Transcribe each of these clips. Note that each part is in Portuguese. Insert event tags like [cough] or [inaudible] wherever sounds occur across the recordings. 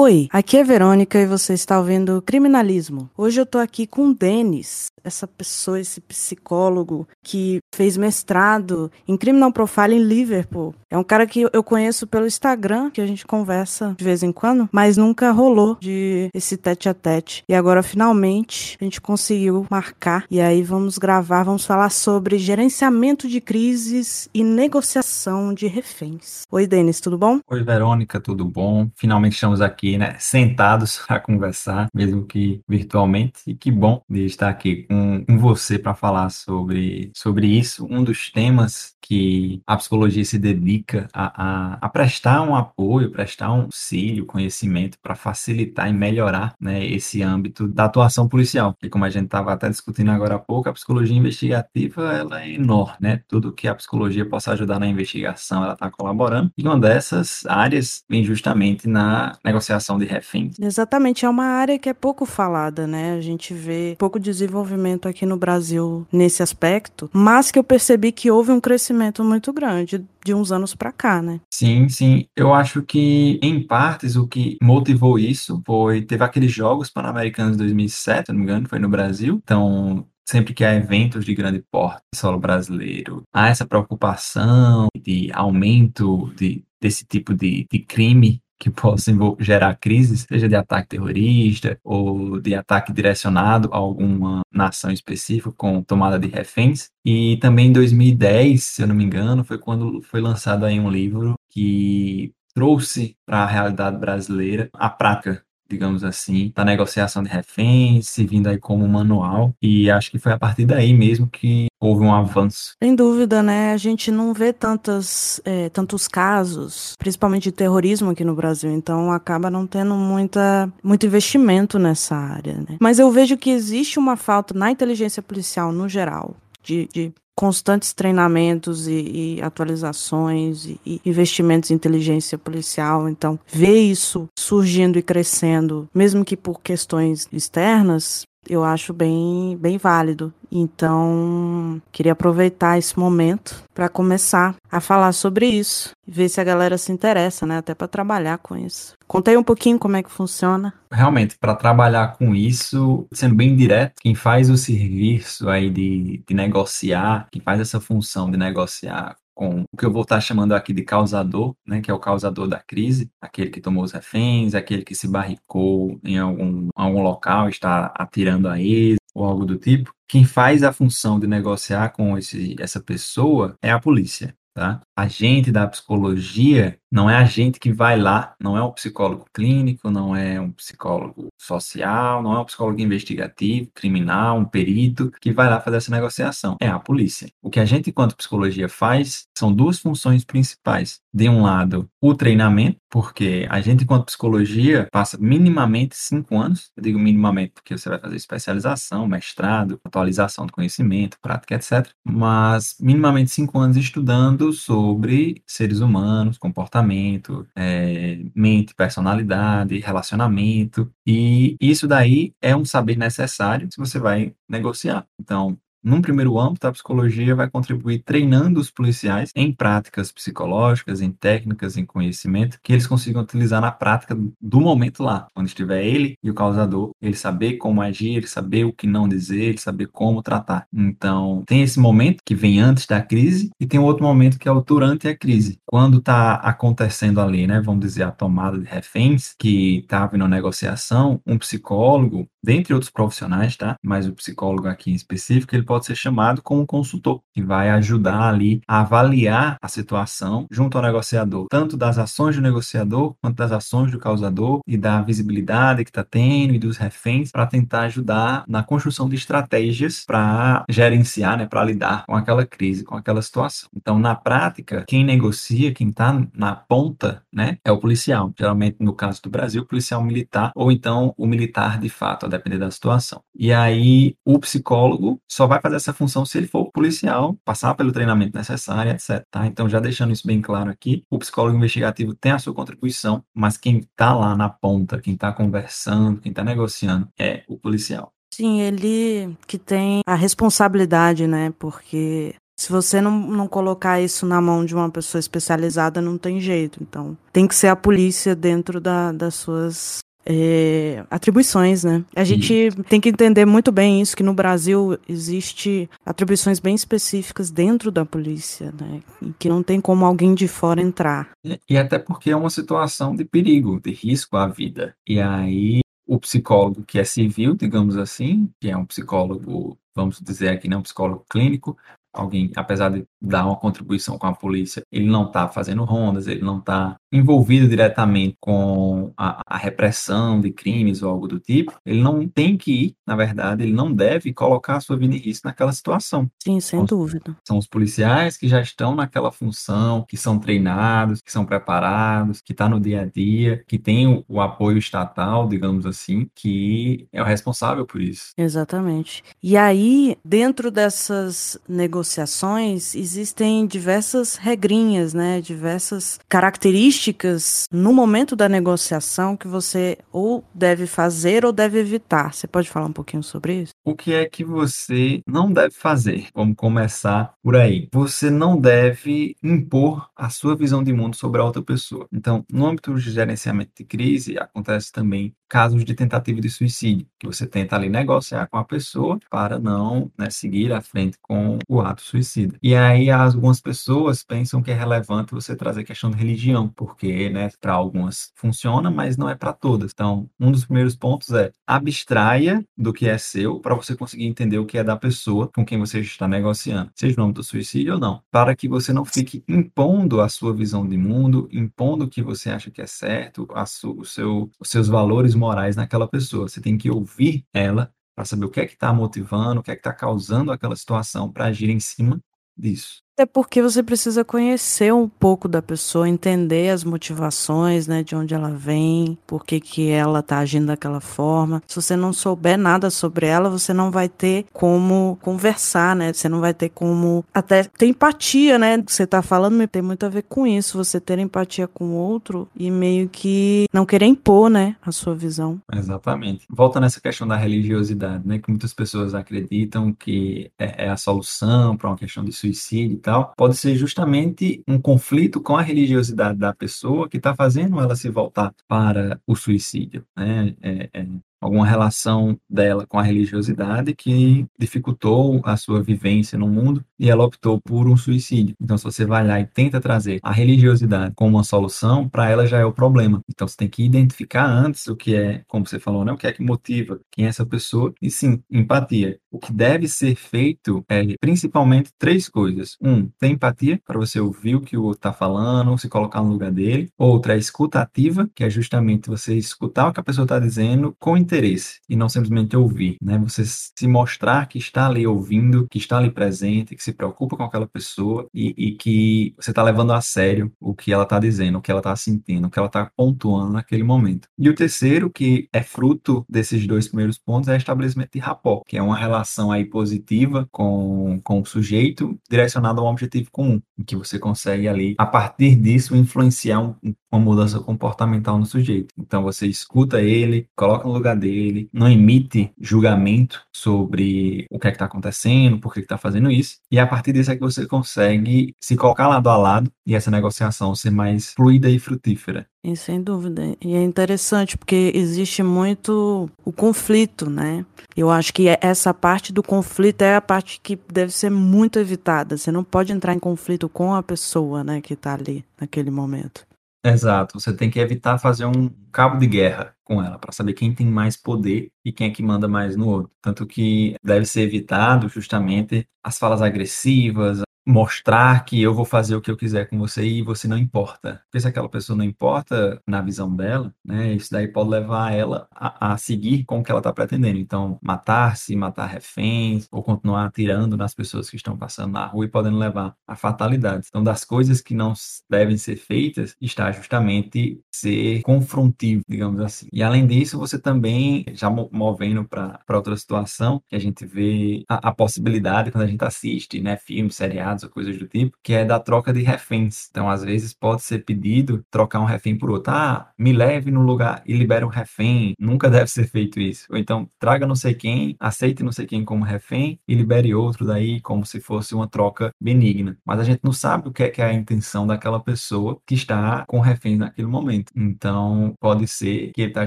Oi, aqui é Verônica e você está ouvindo Criminalismo. Hoje eu tô aqui com o Denis, essa pessoa, esse psicólogo que fez mestrado em Criminal Profile em Liverpool. É um cara que eu conheço pelo Instagram, que a gente conversa de vez em quando, mas nunca rolou de esse tete a tete. E agora finalmente a gente conseguiu marcar e aí vamos gravar, vamos falar sobre gerenciamento de crises e negociação de reféns. Oi, Denis, tudo bom? Oi, Verônica, tudo bom? Finalmente estamos aqui, né, sentados [laughs] a conversar, mesmo que virtualmente. E que bom de estar aqui com, com você para falar sobre, sobre isso, um dos temas que a psicologia se dedica a, a, a prestar um apoio, prestar um auxílio, conhecimento para facilitar e melhorar né, esse âmbito da atuação policial. E como a gente estava até discutindo agora há pouco, a psicologia investigativa ela é enorme, né? Tudo que a psicologia possa ajudar na investigação, ela está colaborando. E uma dessas áreas vem justamente na negociação de reféns. Exatamente, é uma área que é pouco falada, né? A gente vê pouco desenvolvimento aqui no Brasil nesse aspecto, mas que eu percebi que houve um crescimento muito grande de uns anos para cá, né? Sim, sim. Eu acho que, em partes, o que motivou isso foi. Teve aqueles Jogos Pan-Americanos 2007, se não me engano, foi no Brasil. Então, sempre que há eventos de grande porte solo brasileiro, há essa preocupação de aumento de, desse tipo de, de crime que possam gerar crises, seja de ataque terrorista ou de ataque direcionado a alguma nação específica com tomada de reféns. E também em 2010, se eu não me engano, foi quando foi lançado aí um livro que trouxe para a realidade brasileira a prática digamos assim, da negociação de reféns, se vindo aí como manual, e acho que foi a partir daí mesmo que houve um avanço. Sem dúvida, né? A gente não vê tantas, é, tantos casos, principalmente de terrorismo aqui no Brasil, então acaba não tendo muita, muito investimento nessa área, né? Mas eu vejo que existe uma falta na inteligência policial no geral. De, de, constantes treinamentos e, e atualizações e, e, investimentos em inteligência policial. Então, ver isso surgindo e crescendo, mesmo que por questões externas, eu acho bem, bem válido. Então, queria aproveitar esse momento para começar a falar sobre isso, ver se a galera se interessa, né, até para trabalhar com isso. Contei um pouquinho como é que funciona. Realmente, para trabalhar com isso, sendo bem direto, quem faz o serviço aí de, de negociar, quem faz essa função de negociar com o que eu vou estar chamando aqui de causador, né, que é o causador da crise, aquele que tomou os reféns, aquele que se barricou em algum, algum local, está atirando a eles ou algo do tipo. Quem faz a função de negociar com esse, essa pessoa é a polícia. Tá? Agente da psicologia não é a gente que vai lá, não é um psicólogo clínico, não é um psicólogo social, não é um psicólogo investigativo, criminal, um perito que vai lá fazer essa negociação. É a polícia. O que a gente, enquanto psicologia, faz são duas funções principais. De um lado, o treinamento, porque a gente, enquanto psicologia, passa minimamente cinco anos. Eu digo minimamente porque você vai fazer especialização, mestrado, atualização do conhecimento, prática, etc. Mas minimamente cinco anos estudando sobre seres humanos, comportamento comportamento, é, mente, personalidade, relacionamento. E isso daí é um saber necessário se você vai negociar. Então, num primeiro âmbito, a psicologia vai contribuir treinando os policiais em práticas psicológicas, em técnicas, em conhecimento, que eles consigam utilizar na prática do momento lá, quando estiver ele e o causador, ele saber como agir, ele saber o que não dizer, ele saber como tratar. Então, tem esse momento que vem antes da crise e tem outro momento que é o durante a crise. Quando está acontecendo ali, né, vamos dizer, a tomada de reféns, que está havendo negociação, um psicólogo, dentre outros profissionais, tá? Mas o psicólogo aqui em específico, ele pode ser chamado como consultor, que vai ajudar ali a avaliar a situação junto ao negociador, tanto das ações do negociador quanto das ações do causador e da visibilidade que está tendo e dos reféns para tentar ajudar na construção de estratégias para gerenciar, né, para lidar com aquela crise, com aquela situação. Então, na prática, quem negocia, quem está na ponta, né, é o policial. Geralmente, no caso do Brasil, policial militar ou então o militar de fato, a depender da situação. E aí, o psicólogo só vai vai fazer essa função se ele for policial, passar pelo treinamento necessário, etc. Tá? Então, já deixando isso bem claro aqui, o psicólogo investigativo tem a sua contribuição, mas quem está lá na ponta, quem está conversando, quem está negociando é o policial. Sim, ele que tem a responsabilidade, né? Porque Se você não, não colocar isso na mão de uma pessoa especializada, não tem jeito. Então, tem que ser a polícia dentro da, das suas é, atribuições, né? A gente tem que entender muito bem isso, que no Brasil existe atribuições bem específicas dentro da polícia, né? E que não tem como alguém de fora entrar. E, e até porque é uma situação de perigo, de risco à vida. E aí o psicólogo que é civil, digamos assim, que é um psicólogo, vamos dizer aqui, não um psicólogo clínico, alguém, apesar de dar uma contribuição com a polícia, ele não está fazendo rondas, ele não está envolvido diretamente com a, a, repressão de crimes ou algo do tipo, ele não tem que ir, na verdade, ele não deve colocar a sua vida em risco naquela situação. Sim, sem são, dúvida. São os policiais que já estão naquela função, que são treinados, que são preparados, que está no dia a dia, que tem o, o apoio estatal, digamos assim, que é o responsável por isso. Exatamente. E aí, dentro dessas negociações, existem diversas regrinhas, né? Diversas características no momento da negociação que você ou deve fazer ou deve evitar. Você pode falar um pouquinho sobre isso? O que é que você não deve fazer? Vamos começar por aí. Você não deve impor a sua visão de mundo sobre a outra pessoa. Então, no âmbito de gerenciamento de crise, acontece também casos de tentativa de suicídio, que você tenta ali negociar com a pessoa para não né, seguir à frente com o ato suicida. E aí algumas pessoas pensam que é relevante você trazer questão de religião, porque né, para algumas funciona, mas não é para todas. Então, um dos primeiros pontos é abstraia do que é seu para você conseguir entender o que é da pessoa com quem você está negociando, seja no âmbito do suicídio ou não, para que você não fique impondo a sua visão de mundo, impondo o que você acha que é certo, a o seu, os seus valores morais naquela pessoa. Você tem que ouvir ela para saber o que é que está motivando, o que é que está causando aquela situação para agir em cima disso. É porque você precisa conhecer um pouco da pessoa, entender as motivações, né, de onde ela vem, por que, que ela tá agindo daquela forma. Se você não souber nada sobre ela, você não vai ter como conversar, né? Você não vai ter como até ter empatia, né? Você tá falando tem muito a ver com isso, você ter empatia com o outro e meio que não querer impor, né, a sua visão. Exatamente. Volta nessa questão da religiosidade, né, que muitas pessoas acreditam que é, é a solução para uma questão de suicídio tal, pode ser justamente um conflito com a religiosidade da pessoa que está fazendo ela se voltar para o suicídio. Né? É, é, alguma relação dela com a religiosidade que dificultou a sua vivência no mundo e ela optou por um suicídio. Então, se você vai lá e tenta trazer a religiosidade como uma solução, para ela já é o problema. Então, você tem que identificar antes o que é, como você falou, né? o que é que motiva quem é essa pessoa e sim, empatia. O que deve ser feito é principalmente três coisas. Um, ter empatia para você ouvir o que o outro está falando, se colocar no lugar dele. Outra é escuta que é justamente você escutar o que a pessoa está dizendo com interesse e não simplesmente ouvir, né? Você se mostrar que está ali ouvindo, que está ali presente, que se preocupa com aquela pessoa e, e que você está levando a sério o que ela está dizendo, o que ela está sentindo, o que ela está pontuando naquele momento. E o terceiro, que é fruto desses dois primeiros pontos, é estabelecimento de rapport, que é uma relação aí positiva com, com o sujeito direcionada a um objetivo comum, em que você consegue ali, a partir disso, influenciar um, uma mudança comportamental no sujeito. Então você escuta ele, coloca no lugar dele, não emite julgamento sobre o que é que está acontecendo, por que está fazendo isso, e a partir disso é que você consegue se colocar lado a lado e essa negociação ser mais fluida e frutífera. E sem dúvida. E é interessante porque existe muito o conflito, né? Eu acho que essa parte do conflito é a parte que deve ser muito evitada. Você não pode entrar em conflito com a pessoa, né, que está ali naquele momento. Exato, você tem que evitar fazer um cabo de guerra com ela, para saber quem tem mais poder e quem é que manda mais no outro. Tanto que deve ser evitado justamente as falas agressivas, mostrar que eu vou fazer o que eu quiser com você e você não importa. Porque se aquela pessoa não importa na visão dela, né, isso daí pode levar ela a, a seguir com o que ela está pretendendo. Então, matar-se, matar reféns, ou continuar atirando nas pessoas que estão passando na rua e podendo levar a fatalidades. Então, das coisas que não devem ser feitas, está justamente ser confrontivo, digamos assim. E além disso, você também, já movendo para outra situação, que a gente vê a, a possibilidade quando a gente assiste, né, filmes, seriados, ou coisas do tipo, que é da troca de reféns. Então, às vezes, pode ser pedido trocar um refém por outro. Ah, me leve no lugar e libere um refém. Nunca [laughs] deve ser feito isso. Ou então, traga não sei quem, aceite não sei quem como refém e libere outro daí, como se fosse uma troca benigna. Mas a gente não sabe o que é, que é a intenção daquela pessoa que está com reféns naquele momento. Então, pode ser que ele está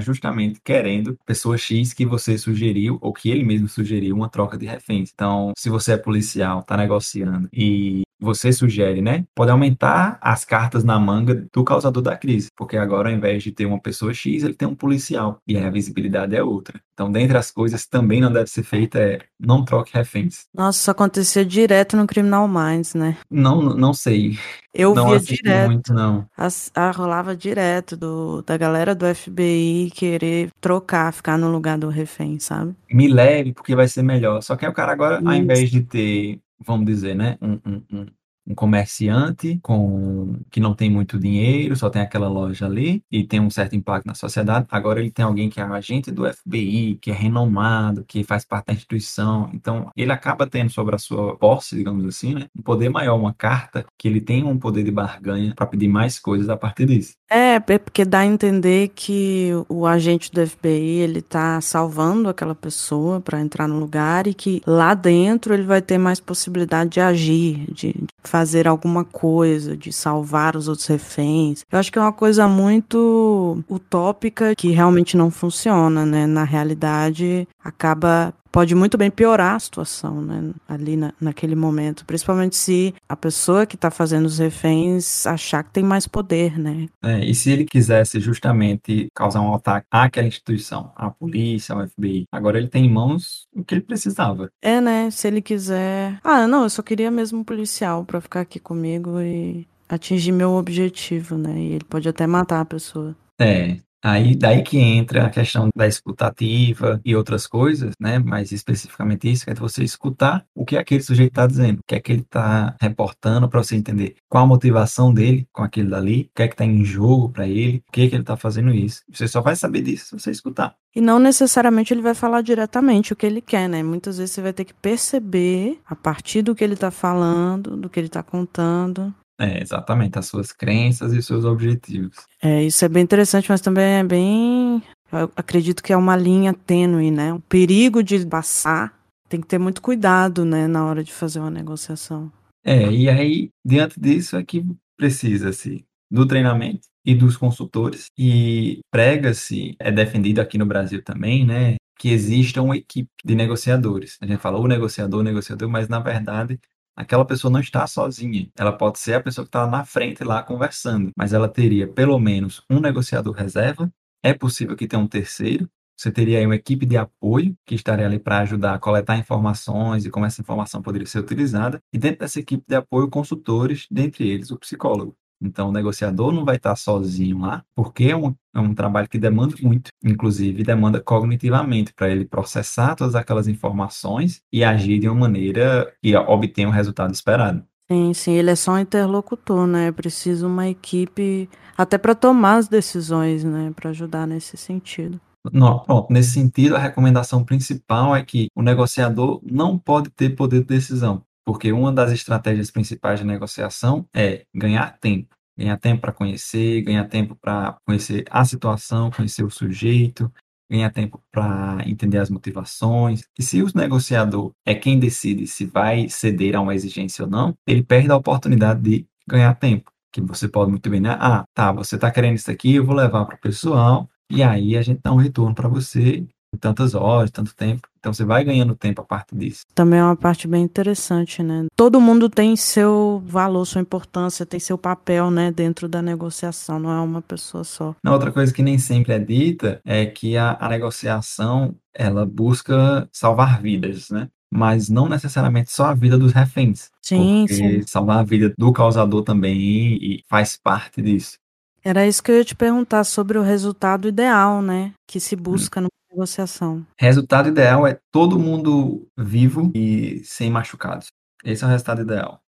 justamente querendo pessoa X que você sugeriu ou que ele mesmo sugeriu uma troca de reféns. Então, se você é policial, está negociando e você sugere, né? Pode aumentar as cartas na manga do causador da crise, porque agora ao invés de ter uma pessoa X, ele tem um policial e a visibilidade é outra. Então, dentre as coisas também não deve ser feita é não troque reféns. Nossa, isso acontecia direto no Criminal Minds, né? Não, não sei. Eu não via direto. muito, não. As, ah, rolava direto do, da galera do FBI querer trocar, ficar no lugar do refém, sabe? Me leve porque vai ser melhor. Só que aí o cara agora, ao Isso. invés de ter, vamos dizer, né, um, um, um, comerciante com que não tem muito dinheiro, só tem aquela loja ali e tem um certo impacto na sociedade. Agora ele tem alguém que é um agente do FBI, que é renomado, que faz parte da instituição. Então ele acaba tendo sobre a sua posse, digamos assim, né, um poder maior, uma carta que ele tem um poder de barganha para pedir mais coisas a partir disso. É, é porque dá a entender que o agente do FBI ele tá salvando aquela pessoa para entrar no lugar e que lá dentro ele vai ter mais possibilidade de agir, de fazer alguma coisa, de salvar os outros reféns. Eu acho que é uma coisa muito utópica que realmente não funciona, né? Na realidade, acaba pode muito bem piorar a situação, né? Ali na, naquele momento, principalmente se a pessoa que está fazendo os reféns achar que tem mais poder, né? É, e se ele quisesse justamente causar um ataque àquela instituição, à polícia, ao FBI, agora ele tem em mãos o que ele precisava. É, né? Se ele quiser. Ah, não, eu só queria mesmo um policial pra ficar aqui comigo e atingir meu objetivo, né? E ele pode até matar a pessoa. É, aí daí que entra a questão da escutativa e outras coisas, né? Mais especificamente isso, que é você escutar o que aquele sujeito está dizendo, o que é que ele está reportando para você entender qual a motivação dele com aquilo dali, o que é que está em jogo para ele, por que é que ele está fazendo isso. Você só vai saber disso se você escutar. E não necessariamente ele vai falar diretamente o que ele quer, né? Muitas vezes você vai ter que perceber a partir do que ele tá falando, do que ele tá contando. É, exatamente, as suas crenças e os seus objetivos. É, isso é bem interessante, mas também é bem. Eu acredito que é uma linha tênue, né? O perigo de passar tem que ter muito cuidado, né, na hora de fazer uma negociação. É, e aí, diante disso, é que precisa-se do treinamento e dos consultores, e prega-se, é defendido aqui no Brasil também, né, que exista uma equipe de negociadores. A gente fala o negociador, o negociador, mas na verdade aquela pessoa não está sozinha. Ela pode ser a pessoa que está na frente lá conversando, mas ela teria pelo menos um negociador reserva. É possível que tenha um terceiro. Você teria aí uma equipe de apoio que estaria ali para ajudar a coletar informações e como essa informação poderia ser utilizada. E dentro dessa equipe de apoio, consultores, dentre eles o psicólogo. Então, o negociador não vai estar sozinho lá, porque é um, é um trabalho que demanda muito, inclusive demanda cognitivamente, para ele processar todas aquelas informações e agir de uma maneira que obtenha o resultado esperado. Sim, sim, ele é só um interlocutor, né? É preciso uma equipe até para tomar as decisões, né? Para ajudar nesse sentido. Não, pronto, nesse sentido, a recomendação principal é que o negociador não pode ter poder de decisão, porque uma das estratégias principais de negociação é ganhar tempo. Ganhar tempo para conhecer, ganhar tempo para conhecer a situação, conhecer o sujeito, ganhar tempo para entender as motivações. E se o negociador é quem decide se vai ceder a uma exigência ou não, ele perde a oportunidade de ganhar tempo. Que você pode muito bem, né? Ah, tá, você está querendo isso aqui, eu vou levar para o pessoal, e aí a gente dá um retorno para você tantas horas, tanto tempo. Então você vai ganhando tempo a partir disso. Também é uma parte bem interessante, né? Todo mundo tem seu valor, sua importância, tem seu papel, né, dentro da negociação, não é uma pessoa só. Na outra coisa que nem sempre é dita é que a, a negociação ela busca salvar vidas, né? Mas não necessariamente só a vida dos reféns. Sim, porque sim. salvar a vida do causador também e faz parte disso. Era isso que eu ia te perguntar sobre o resultado ideal, né, que se busca numa negociação. Resultado ideal é todo mundo vivo e sem machucados. Esse é o resultado ideal.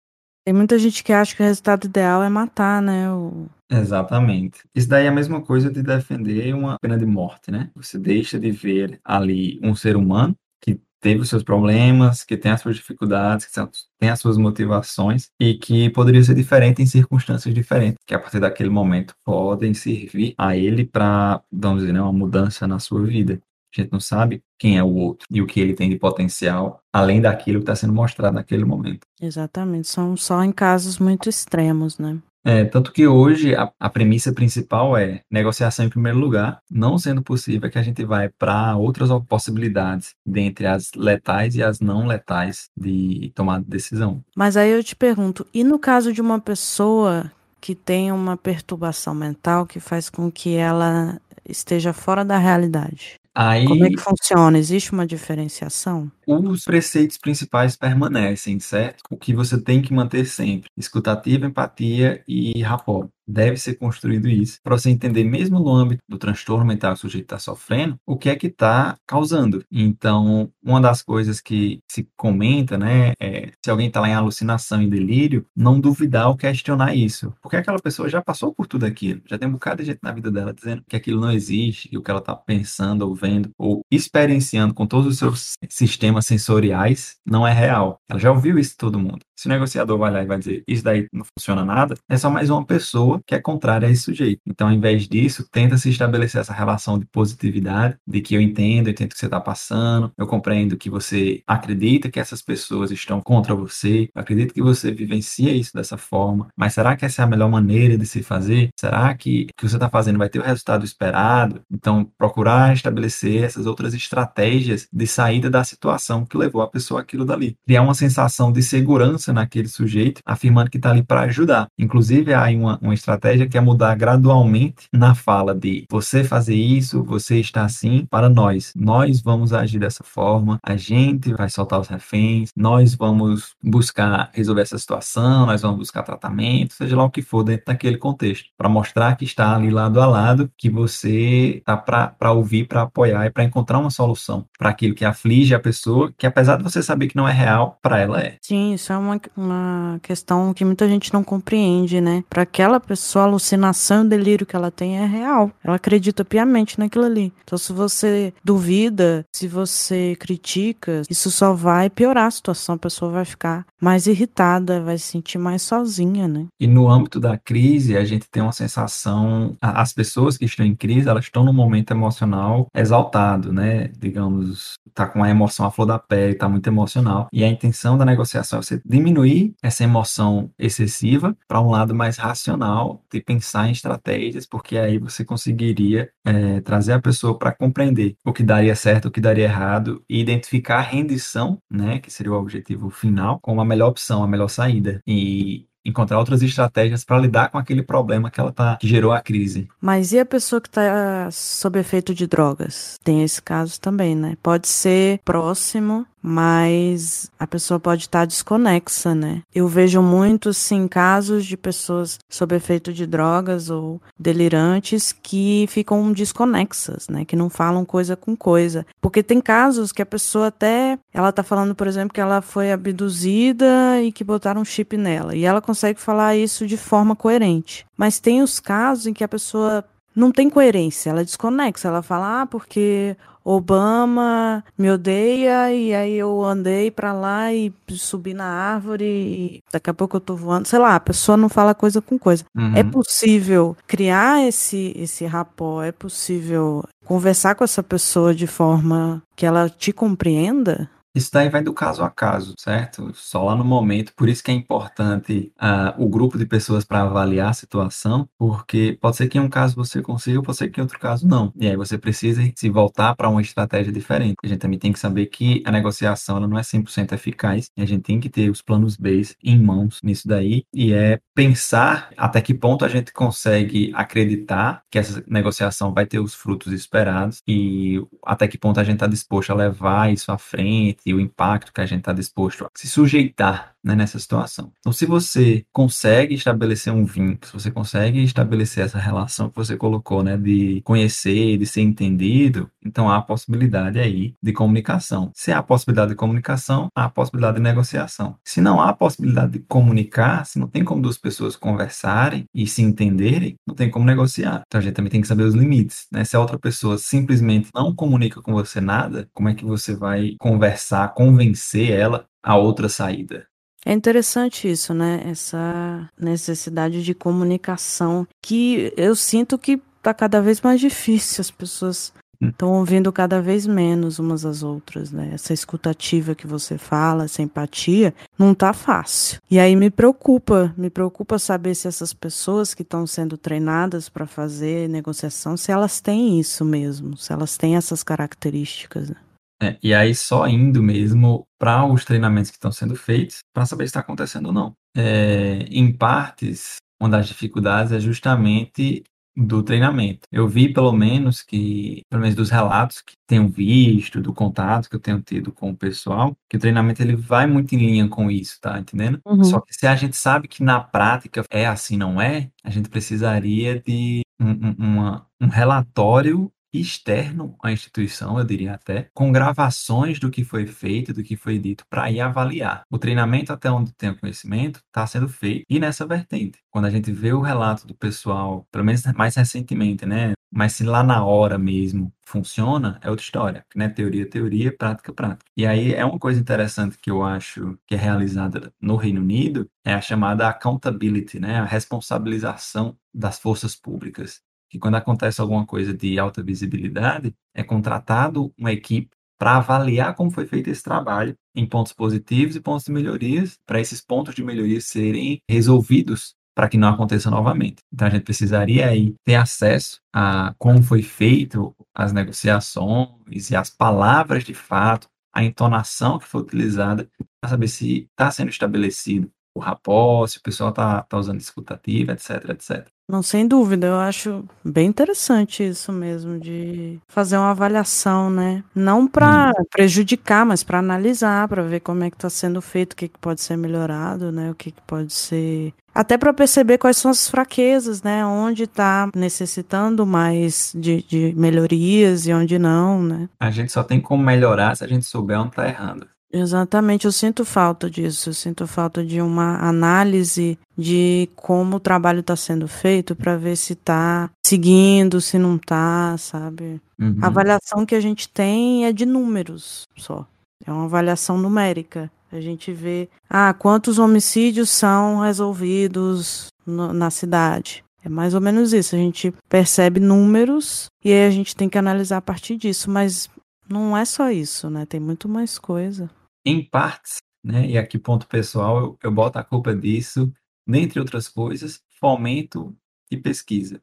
Tem muita gente que acha que o resultado ideal é matar, né? O... Exatamente. Isso daí é a mesma coisa de defender uma pena de morte, né? Você deixa de ver ali um ser humano que teve os seus problemas, que tem as suas dificuldades, que tem as suas motivações e que poderia ser diferente em circunstâncias diferentes, que a partir daquele momento podem servir a ele para, vamos dizer, né, uma mudança na sua vida. A gente não sabe quem é o outro e o que ele tem de potencial, além daquilo que está sendo mostrado naquele momento. Exatamente, são só em casos muito extremos, né? É, tanto que hoje a, a, premissa principal é negociação em primeiro lugar, não sendo possível que a gente vai para outras possibilidades, dentre as letais e as não letais de tomar decisão. Mas aí eu te pergunto, e no caso de uma pessoa que tem uma perturbação mental que faz com que ela esteja fora da realidade? Aí, Como é que funciona? Existe uma diferenciação? os preceitos principais permanecem, certo? O que você tem que manter sempre: escutativa, empatia e rapport deve ser construído isso para você entender mesmo no âmbito do transtorno mental que o sujeito está sofrendo o que é que está causando. Então uma das coisas que se comenta né é se alguém está lá em alucinação e delírio não duvidar ou questionar isso. Porque aquela pessoa já passou por tudo aquilo já tem um bocado de gente na vida dela dizendo que aquilo não existe que o que ela está pensando ou vendo ou experienciando com todos os seus sistemas sensoriais não é real. Ela já ouviu isso de todo mundo. Se o negociador vai lá e vai dizer isso daí não funciona nada é só mais uma pessoa pessoa que é contrária a esse sujeito. Então, ao invés disso, tenta se estabelecer essa relação de positividade, de que eu entendo, eu entendo o que você está passando, eu compreendo que você acredita que essas pessoas estão contra você, eu acredito que você vivencia isso dessa forma, mas será que essa é a melhor maneira de se fazer? Será que o que você está fazendo vai ter o resultado esperado? Então, procurar estabelecer essas outras estratégias de saída da situação que levou a pessoa aquilo dali. Criar uma sensação de segurança naquele sujeito, afirmando que está ali para ajudar. Inclusive, há uma, uma estratégia que é mudar gradualmente na fala de você fazer isso, você está assim, para nós. Nós vamos agir dessa forma, a gente vai soltar os reféns, nós vamos buscar resolver essa situação, nós vamos buscar tratamento, seja lá o que for dentro daquele contexto, para mostrar que está ali lado a lado, que você está para ouvir, para apoiar e para encontrar uma solução para aquilo que aflige a pessoa, que apesar de você saber que não é real, para ela é. Sim, isso é uma, uma questão que muita gente não compreende, né? Para aquela pessoa pessoa, a alucinação o delírio que ela tem é real. Ela acredita piamente naquilo ali. Então, se você duvida, se você critica, isso só vai piorar a situação. A pessoa vai ficar mais irritada, vai se sentir mais sozinha, né? E no âmbito da crise, a gente tem uma sensação. As pessoas que estão em crise, elas estão num momento emocional exaltado, né? Digamos, tá com a emoção à flor da pele, tá muito emocional. E a intenção da negociação é você diminuir essa emoção excessiva para um lado mais racional de pensar em estratégias, porque aí você conseguiria é, trazer a pessoa para compreender o que daria certo, o que daria errado e identificar a rendição, né, que seria o objetivo final, como a melhor opção, a melhor saída. E encontrar outras estratégias para lidar com aquele problema que ela tá que gerou a crise. Mas e a pessoa que está sob efeito de drogas? Tem esse caso também, né? Pode ser próximo mas a pessoa pode estar desconexa, né? Eu vejo muitos, sim, casos de pessoas sob efeito de drogas ou delirantes que ficam desconexas, né? Que não falam coisa com coisa. Porque tem casos que a pessoa até, ela tá falando, por exemplo, que ela foi abduzida e que botaram um chip nela. E ela consegue falar isso de forma coerente. Mas tem os casos em que a pessoa não tem coerência, ela é desconexa. Ela fala, ah, porque Obama me odeia e aí eu andei para lá e subi na árvore e daqui a pouco eu tô voando. Sei lá, a pessoa não fala coisa com coisa. É uhum. É possível criar esse esse rapó, é possível conversar com essa pessoa de forma que ela te compreenda? Isso daí vai do caso a caso, certo? Só lá no momento. Por isso que é importante uh, o grupo de pessoas para avaliar a situação, porque pode ser que em um caso você consiga, pode ser que em outro caso não. E aí você precisa se voltar para uma estratégia diferente. A gente também tem que saber que a negociação ela não é 100% eficaz e a gente tem que ter os planos B em mãos nisso daí e é pensar até que ponto a gente consegue acreditar que essa negociação vai ter os frutos esperados e até que ponto a gente está disposto a levar isso à frente e o impacto que a gente está disposto a se sujeitar né, nessa situação. Então, se você consegue estabelecer um vínculo, se você consegue estabelecer essa relação que você colocou, né, de conhecer, de ser entendido, então há a possibilidade aí de comunicação. Se há a possibilidade de comunicação, há a possibilidade de negociação. Se não há a possibilidade de comunicar, se não tem como duas pessoas conversarem e se entenderem, não tem como negociar. Então a gente também tem que saber os limites, né? Se a outra pessoa simplesmente não comunica com você nada, como é que você vai conversar, convencer ela a outra saída? É interessante isso, né? Essa necessidade de comunicação que eu sinto que tá cada vez mais difícil. As pessoas estão ouvindo cada vez menos umas às outras, né? Essa escutativa que você fala, essa empatia, não tá fácil. E aí me preocupa, me preocupa saber se essas pessoas que estão sendo treinadas para fazer negociação, se elas têm isso mesmo, se elas têm essas características. Né? É, e aí só indo mesmo para os treinamentos que estão sendo feitos para saber se está acontecendo ou não. É, em partes, uma das dificuldades é justamente do treinamento. Eu vi pelo menos que, pelo menos dos relatos que tenho visto, do contato que eu tenho tido com o pessoal, que o treinamento ele vai muito em linha com isso, tá entendendo? Uhum. Só que se a gente sabe que na prática é assim, não é, a gente precisaria de um, um, uma, um relatório externo à instituição, eu diria até, com gravações do que foi feito, do que foi dito, para ir avaliar. O treinamento, até onde tem conhecimento, está sendo feito. E nessa vertente, quando a gente vê o relato do pessoal, pelo menos mais recentemente, né? Mas se lá na hora mesmo funciona, é outra história, né? Teoria, teoria, prática, prática. E aí é uma coisa interessante que eu acho que é realizada no Reino Unido, é a chamada accountability, né? A responsabilização das forças públicas que quando acontece alguma coisa de alta visibilidade, é contratado uma equipe para avaliar como foi feito esse trabalho em pontos positivos e pontos de melhorias, para esses pontos de melhoria serem resolvidos para que não aconteça novamente. Então a gente precisaria aí ter acesso a como foi feito as negociações e as palavras de fato, a entonação que foi utilizada para saber se está sendo estabelecido o rapó, se o pessoal está tá usando escutativa, etc, etc. Não, sem dúvida, eu acho bem interessante isso mesmo, de fazer uma avaliação, né? Não para hum. prejudicar, mas para analisar, para ver como é que está sendo feito, o que, que pode ser melhorado, né? O que, que pode ser. Até para perceber quais são as fraquezas, né? Onde está necessitando mais de, de melhorias e onde não, né? A gente só tem como melhorar se a gente souber onde está errando. Exatamente, eu sinto falta disso, eu sinto falta de uma análise de como o trabalho está sendo feito para ver se está seguindo, se não está, sabe? Uhum. A avaliação que a gente tem é de números só, é uma avaliação numérica. A gente vê, ah, quantos homicídios são resolvidos no, na cidade. É mais ou menos isso. A gente percebe números e aí a gente tem que analisar a partir disso. Mas não é só isso, né? Tem muito mais coisa em partes, né? E aqui ponto pessoal, eu, eu boto a culpa disso, dentre outras coisas, fomento e pesquisa.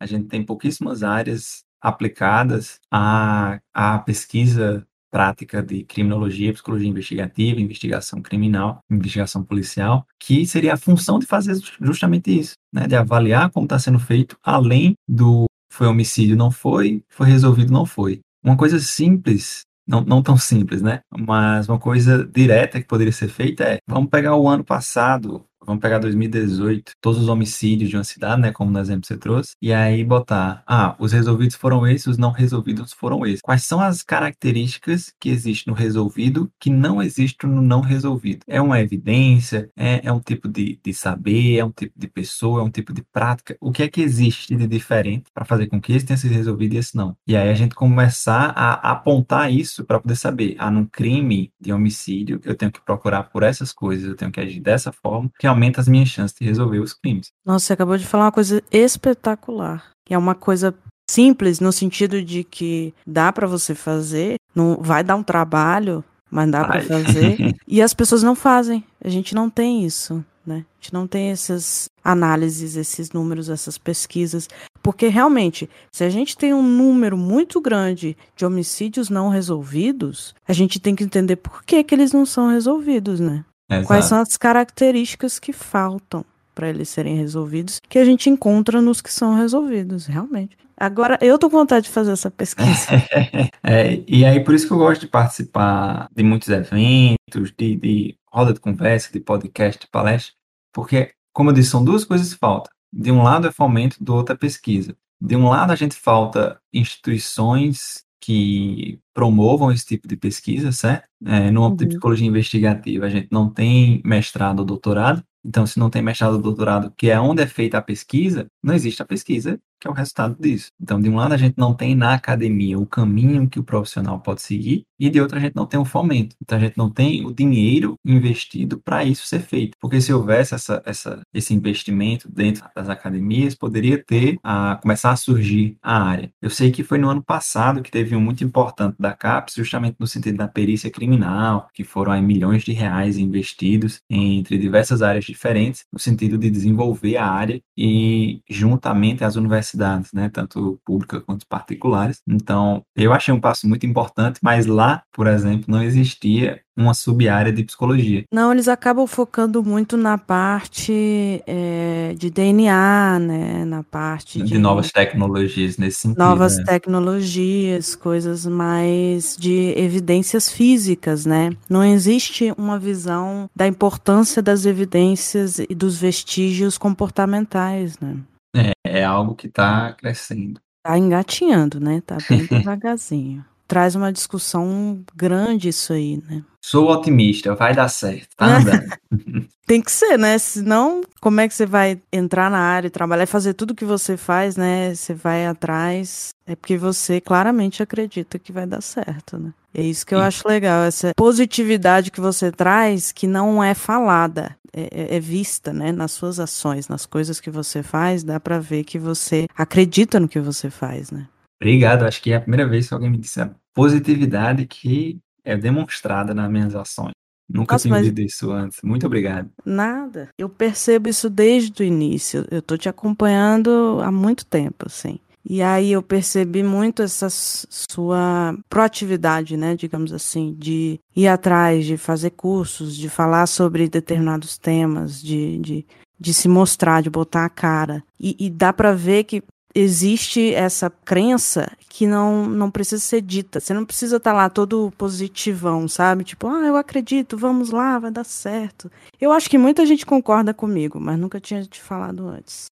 A gente tem pouquíssimas áreas aplicadas à, à pesquisa prática de criminologia, psicologia investigativa, investigação criminal, investigação policial, que seria a função de fazer justamente isso, né? De avaliar como está sendo feito, além do foi homicídio, não foi, foi resolvido, não foi. Uma coisa simples não, não tão simples, né? Mas uma coisa direta que poderia ser feita é: vamos pegar o ano passado, vamos pegar 2018, todos os homicídios de uma cidade, né, como no exemplo que você trouxe, e aí botar, ah, os resolvidos foram esses, os não resolvidos foram esses. Quais são as características que existem no resolvido que não existem no não resolvido? É uma evidência, é, é um tipo de, de saber, é um tipo de pessoa, é um tipo de prática. O que é que existe de diferente para fazer com que esse tenha sido resolvido e esse não? E aí a gente começar a apontar isso para poder saber, ah, num crime de homicídio, eu tenho que procurar por essas coisas, eu tenho que agir dessa forma, que aumenta as minhas chances de resolver os crimes. Nossa, você acabou de falar uma coisa espetacular. E é uma coisa simples no sentido de que dá para você fazer, não vai dar um trabalho, mas dá para fazer. [laughs] e as pessoas não fazem. A gente não tem isso, né? A gente não tem essas análises, esses números, essas pesquisas, porque realmente, se a gente tem um número muito grande de homicídios não resolvidos, a gente tem que entender por que que eles não são resolvidos, né? Exato. Quais são as características que faltam para eles serem resolvidos, que a gente encontra nos que são resolvidos, realmente. Agora, eu tô com vontade de fazer essa pesquisa. [laughs] é, e aí, por isso que eu gosto de participar de muitos eventos, de, de roda de conversa, de podcast, de palestra, porque, como eu disse, são duas coisas que faltam. De um lado é fomento, do outro é pesquisa. De um lado a gente falta instituições que promovam esse tipo de pesquisa, certo? É, no âmbito uhum. de psicologia investigativa, a gente não tem mestrado ou doutorado, então, se não tem mestrado ou doutorado, que é onde é feita a pesquisa, não existe a pesquisa, que é o resultado disso. Então, de um lado, a gente não tem na academia o caminho que o profissional pode seguir, e de outro, a gente não tem o fomento. Então, a gente não tem o dinheiro investido para isso ser feito. Porque se houvesse essa, essa, esse investimento dentro das academias, poderia ter a começar a surgir a área. Eu sei que foi no ano passado que teve um muito importante da CAPES, justamente no sentido da perícia criminal, que foram aí milhões de reais investidos entre diversas áreas diferentes, no sentido de desenvolver a área e, juntamente universidades, universidades, né, tanto públicas quanto particulares. Então, eu achei um passo muito importante, mas lá, por exemplo, não existia uma sub-área de psicologia. Não, eles acabam focando muito na parte é, de DNA, né? Na parte de, de novas tecnologias nesse sentido. Novas né? tecnologias, coisas mais de evidências físicas, né? Não existe uma visão da importância das evidências e dos vestígios comportamentais, né? É, é algo que está crescendo. Está engatinhando, né? Tá bem [laughs] devagarzinho. Traz uma discussão grande isso aí, né? Sou otimista, vai dar certo, tá andando. [laughs] [laughs] Tem que ser, né? Senão, como é que você vai entrar na área, trabalhar e fazer tudo que você faz, né? Você vai atrás, é porque você claramente acredita que vai dar certo, né? É isso que eu Sim. acho legal, essa positividade que você traz, que não é falada, é, é, é, vista, né, nas suas ações, nas coisas que você faz, dá para ver que você acredita no que você faz, né? Obrigado, acho que é a primeira vez que alguém me disse a positividade que é demonstrada nas minhas ações. Nunca Nossa, tinha ouvido isso antes. Muito obrigado. Nada. Eu percebo isso desde o início. Eu tô te acompanhando há muito tempo, assim. E aí eu percebi muito essa sua proatividade, né, digamos assim, de ir atrás, de fazer cursos, de falar sobre determinados temas, de, de, de se mostrar, de botar a cara. E, e dá para ver que existe essa crença que não, não precisa ser dita. Você não precisa estar tá lá todo positivão, sabe? Tipo, ah, eu acredito, vamos lá, vai dar certo. Eu acho que muita gente concorda comigo, mas nunca tinha te falado antes.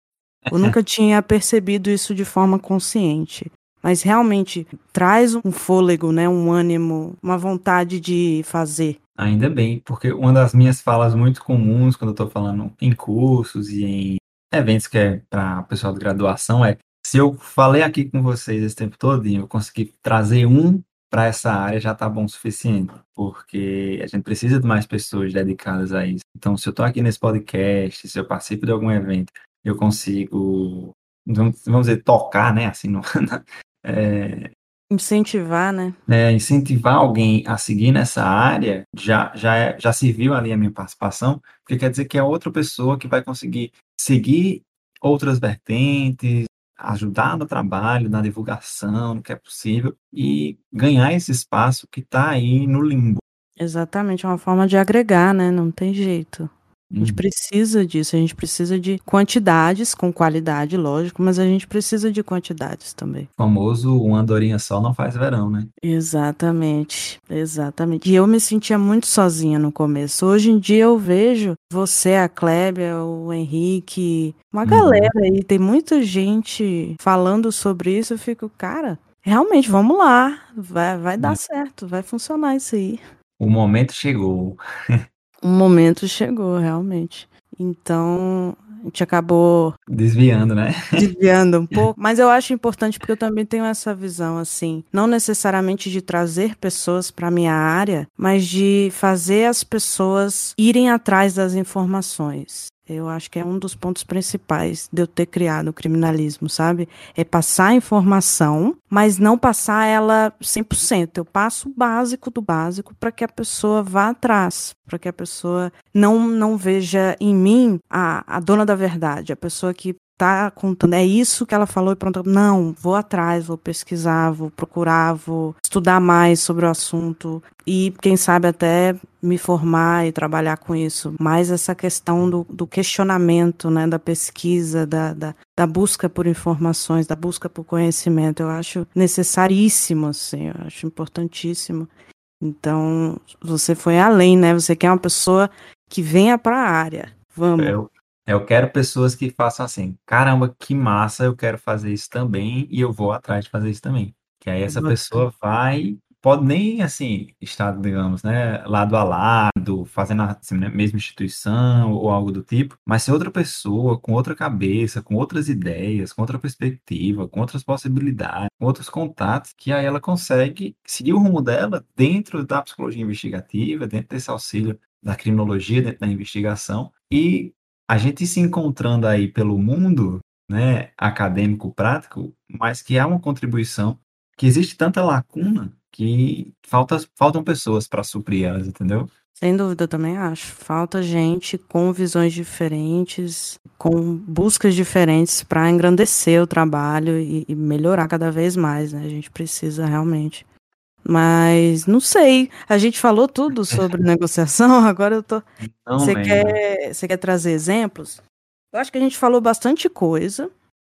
Eu nunca [laughs] tinha percebido isso de forma consciente. Mas realmente traz um fôlego, né, um ânimo, uma vontade de fazer. Ainda bem, porque uma das minhas falas muito comuns quando eu estou falando em cursos e em eventos que é para pessoal de graduação é se eu falei aqui com vocês esse tempo todo e eu consegui trazer um para essa área já está bom o suficiente, porque a gente precisa de mais pessoas dedicadas a isso. Então, se eu estou aqui nesse podcast, se eu participo de algum evento, eu consigo, vamos dizer, tocar, né? Assim, no, [laughs] é, incentivar, né? É, incentivar alguém a seguir nessa área já já é, já serviu ali a minha participação, porque quer dizer que é outra pessoa que vai conseguir seguir outras vertentes, ajudar no trabalho, na divulgação, no que é possível e ganhar esse espaço que está aí no limbo. Exatamente, é uma forma de agregar, né? Não tem jeito. A gente uhum. precisa disso, a gente precisa de quantidades, com qualidade, lógico, mas a gente precisa de quantidades também. O famoso uma andorinha só não faz verão, né? Exatamente, exatamente. E eu me sentia muito sozinha no começo. Hoje em dia eu vejo você, a Klebia, o Henrique, uma uhum. galera aí, tem muita gente falando sobre isso. Eu fico, cara, realmente, vamos lá, vai, vai dar é. certo, vai funcionar isso aí. O momento chegou. [laughs] um momento chegou, realmente. Então, a gente acabou desviando, né? Desviando um [laughs] pouco, mas eu acho importante porque eu também tenho essa visão assim, não necessariamente de trazer pessoas para minha área, mas de fazer as pessoas irem atrás das informações. Eu acho que é um dos pontos principais de eu ter criado o criminalismo, sabe? É passar a informação, mas não passar ela 100%. Eu passo o básico do básico para que a pessoa vá atrás, para que a pessoa não, não veja em mim a, a dona da verdade, a pessoa que tá contando, é isso que ela falou e pronto. Não, vou atrás, vou pesquisar, vou procurar, vou estudar mais sobre o assunto e, quem sabe, até me formar e trabalhar com isso. Mais essa questão do, do questionamento, né, da pesquisa, da, da, da, busca por informações, da busca por conhecimento. Eu acho necessaríssimo, assim, eu acho importantíssimo. Então, você foi além, né? Você quer uma pessoa que venha para a área. Vamos. Eu, eu quero pessoas que façam assim, caramba, que massa, eu quero fazer isso também e eu vou atrás de fazer isso também. Que aí essa pessoa vai pode nem assim estar, digamos, né, lado a lado, fazendo a assim, né, mesma instituição ou algo do tipo, mas ser outra pessoa com outra cabeça, com outras ideias, com outra perspectiva, com outras possibilidades, com outros contatos, que aí ela consegue seguir o rumo dela dentro da psicologia investigativa, dentro desse auxílio da criminologia, dentro da investigação e a gente se encontrando aí pelo mundo, né, acadêmico prático, mas que há uma contribuição que existe tanta lacuna que falta, faltam pessoas para suprir elas, entendeu? Sem dúvida, eu também acho. Falta gente com visões diferentes, com buscas diferentes para engrandecer o trabalho e, e, melhorar cada vez mais, né? A gente precisa realmente. Mas não sei, a gente falou tudo sobre [laughs] negociação, [laughs] agora eu tô. Não, você, quer, você quer trazer exemplos? Eu acho que a gente falou bastante coisa,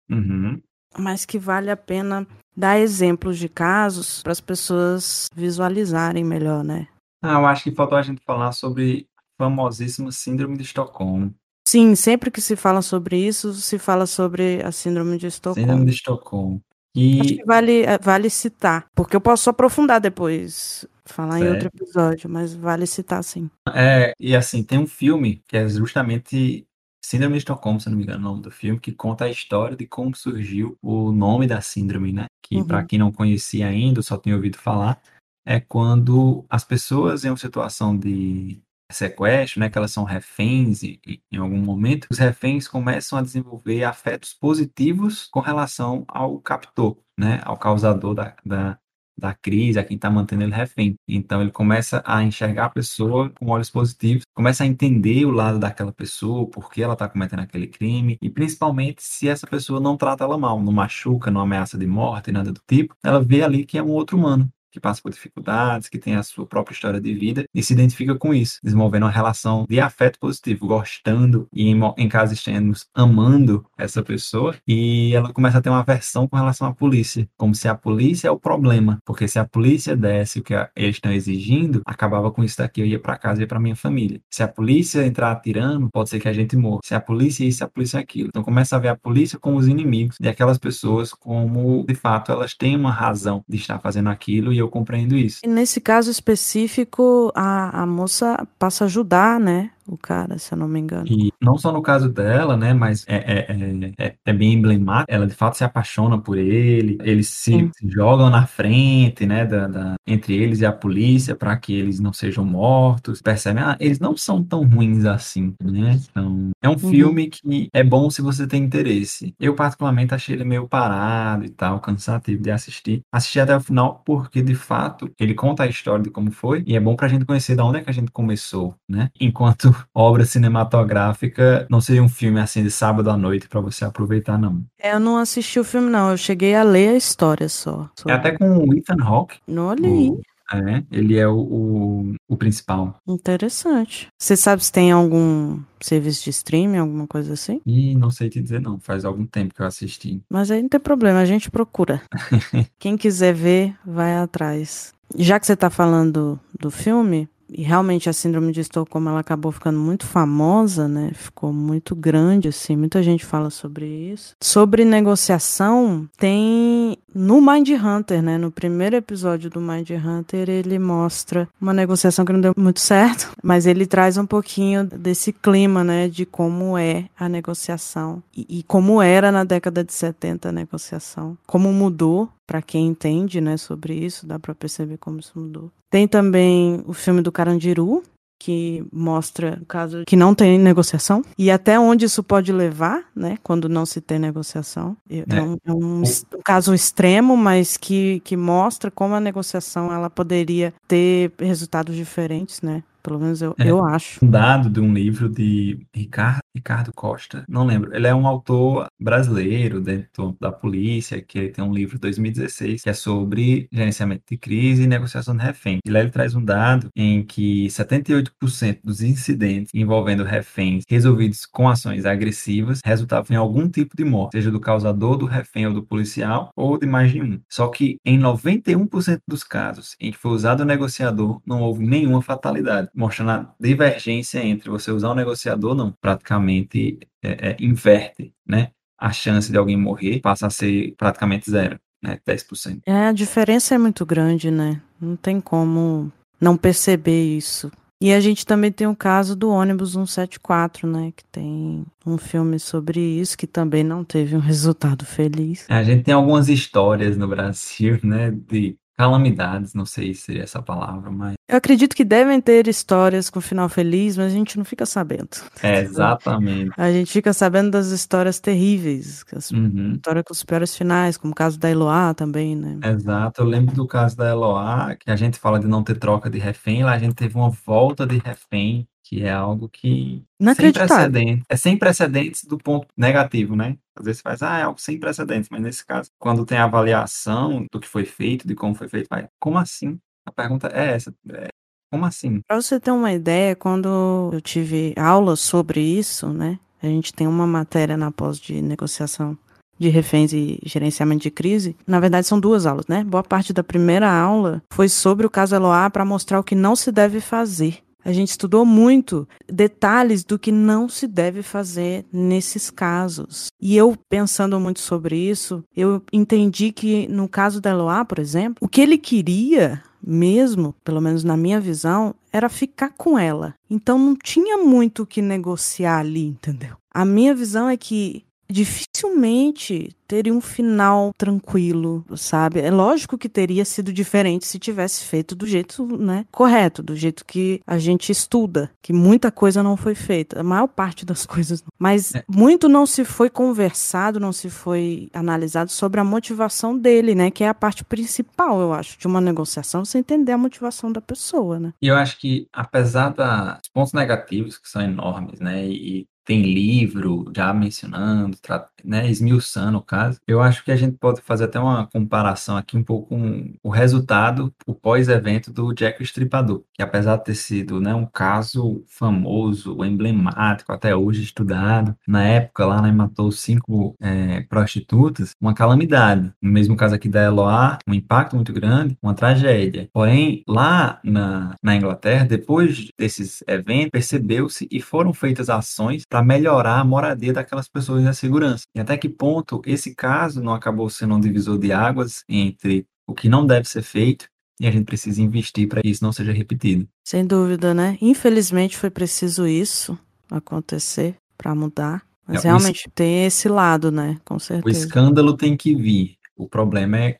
uhum. mas que vale a pena dar exemplos de casos para as pessoas visualizarem melhor, né? Ah, eu acho que faltou a gente falar sobre a famosíssima Síndrome de Estocolmo. Sim, sempre que se fala sobre isso, se fala sobre a Síndrome de Estocolmo. Síndrome de Estocolmo. E... Acho que vale, é, vale citar, porque eu posso aprofundar depois, falar certo. em outro episódio, mas vale citar sim. É, e assim, tem um filme que é justamente Síndrome de Estocolmo, se não me engano, é o nome do filme, que conta a história de como surgiu o nome da síndrome, né? Que uhum. para quem não conhecia ainda, só tinha ouvido falar, é quando as pessoas em uma situação de sequestro, né, que elas são reféns e, e, em algum momento, os reféns começam a desenvolver afetos positivos com relação ao captor, né, ao causador da, da, da crise, a quem está mantendo ele refém. Então ele começa a enxergar a pessoa com olhos positivos, começa a entender o lado daquela pessoa, por que ela está cometendo aquele crime, e principalmente se essa pessoa não trata ela mal, não machuca, não ameaça de morte, nada do tipo, ela vê ali que é um outro humano que passa por dificuldades, que tem a sua própria história de vida e se identifica com isso, desenvolvendo uma relação de afeto positivo, gostando e em, em casos extremos amando essa pessoa e ela começa a ter uma aversão com relação à polícia, como se a polícia é o problema, porque se a polícia desse o que eles estão exigindo, acabava com isso daqui, eu ia para casa e ia para minha família. Se a polícia entrar atirando, pode ser que a gente morra. Se a polícia isso, a polícia aquilo. Então começa a ver a polícia como os inimigos e aquelas pessoas como, de fato, elas têm uma razão de estar fazendo aquilo e eu compreendo isso. E nesse caso específico, a, a moça passa a ajudar, né? O cara, se eu não me engano. E não só no caso dela, né, mas é, é, é, é bem emblemático, ela de fato se apaixona por ele, eles se, jogam na frente, né, da, da, entre eles e a polícia para que eles não sejam mortos, percebem, ah, eles não são tão ruins assim, né, então é um uhum. filme que é bom se você tem interesse. Eu particularmente achei ele meio parado e tal, cansativo de assistir. Assisti até o final porque, de fato, ele conta a história de como foi e é bom pra gente conhecer de onde é que a gente começou, né, enquanto obra cinematográfica não seria um filme assim de sábado à noite para você aproveitar, não. É, eu não assisti o filme, não. Eu cheguei a ler a história só. É até com o Ethan Hawke. Não olhei. É, ele é o, o, o, principal. Interessante. Você sabe se tem algum serviço de streaming, alguma coisa assim? Ih, não sei te dizer não, faz algum tempo que eu assisti. Mas aí não tem problema, a gente procura. [laughs] Quem quiser ver, vai atrás. Já que você tá falando do filme, e realmente a síndrome de Estocolmo ela acabou ficando muito famosa, né? Ficou muito grande assim, muita gente fala sobre isso. Sobre negociação, tem no Mind Hunter, né? No primeiro episódio do Mind Hunter, ele mostra uma negociação que não deu muito certo, mas ele traz um pouquinho desse clima, né, de como é a negociação e, e como era na década de 70 a negociação, como mudou para quem entende, né, sobre isso, dá para perceber como isso mudou. Tem também o filme do Carandiru, que mostra o caso que não tem negociação. E até onde isso pode levar, né, quando não se tem negociação. É, é um, é um, um, caso extremo, mas que, que mostra como a negociação ela poderia ter resultados diferentes, né, Pelo menos eu, É. eu acho. Um dado de um livro de Ricardo, Ricardo Costa, não lembro. Ele é um autor brasileiro dentro da polícia, que ele tem um livro de 2016 que é sobre gerenciamento de crise e negociação de refém. E lá ele traz um dado em que 78% dos incidentes envolvendo reféns resolvidos com ações agressivas resultavam em algum tipo de morte, seja do causador, do refém ou do policial, ou de mais de um. Só que em 91% dos casos em que foi usado o negociador, não houve nenhuma fatalidade, mostrando a divergência entre você usar o negociador não. Praticamente é, é, inverte, né? A chance de alguém morrer passa a ser praticamente zero, né? 10%. É, a diferença é muito grande, né? Não tem como não perceber isso. E a gente também tem o caso do ônibus 174, né? Que tem um filme sobre isso, que também não teve um [laughs] resultado feliz. A gente tem algumas histórias no Brasil, né? De calamidades, não sei se seria essa palavra, mas. Eu acredito que devem ter histórias com final feliz, mas a gente não fica sabendo. É, exatamente. A gente fica sabendo das histórias terríveis, as Uhum. histórias com os piores finais, como o caso da Eloá também, né? Exato, eu lembro do caso da Eloá, que a gente fala de não ter troca de refém, lá a gente teve uma volta de refém, que é algo que sem precedentes. É sem precedentes do ponto negativo, né? Às vezes faz, ah, é algo sem precedentes, mas nesse caso, quando tem a avaliação do que foi feito, de como foi feito, vai, como assim? A pergunta é essa, é, como assim? Para você ter uma ideia, quando eu tive aula sobre isso, né? A gente tem uma matéria na pós de negociação de reféns e gerenciamento de crise. Na verdade, são duas aulas, né? Boa parte da primeira aula foi sobre o caso Eloá para mostrar o que não se deve fazer. A gente estudou muito detalhes do que não se deve fazer nesses casos. E eu, pensando muito sobre isso, eu entendi que no caso da Eloá, por exemplo, o que ele queria mesmo, pelo menos na minha visão, era ficar com ela. Então não tinha muito o que negociar ali, entendeu? A minha visão é que dificilmente teria um final tranquilo, sabe? É lógico que teria sido diferente se tivesse feito do jeito, né, correto, do jeito que a gente estuda, que muita coisa não foi feita, a maior parte das [laughs] coisas, não. mas É. muito não se foi conversado, não se foi analisado sobre a motivação dele, né, que é a parte principal, eu acho, de uma negociação, você entender a motivação da pessoa, né? E eu acho que, apesar dos pontos negativos, que são enormes, né, e tem livro já mencionando, né, esmiuçando o caso, eu acho que a gente pode fazer até uma comparação aqui um pouco com o resultado, o pós-evento do Jack o Estripador, que apesar de ter sido, né, um caso famoso, emblemático, até hoje estudado, na época lá, né, matou cinco é, prostitutas, uma calamidade. No mesmo caso aqui da Eloá, um impacto muito grande, uma tragédia. Porém, lá na, na Inglaterra, depois desses eventos, percebeu-se e foram feitas ações melhorar a moradia daquelas pessoas e a segurança. E até que ponto esse caso não acabou sendo um divisor de águas entre o que não deve ser feito e a gente precisa investir para que isso não seja repetido. Sem dúvida, né? Infelizmente foi preciso isso acontecer para mudar. Mas É, o realmente tem esse lado, né? Com O certeza. escândalo tem que vir. O problema é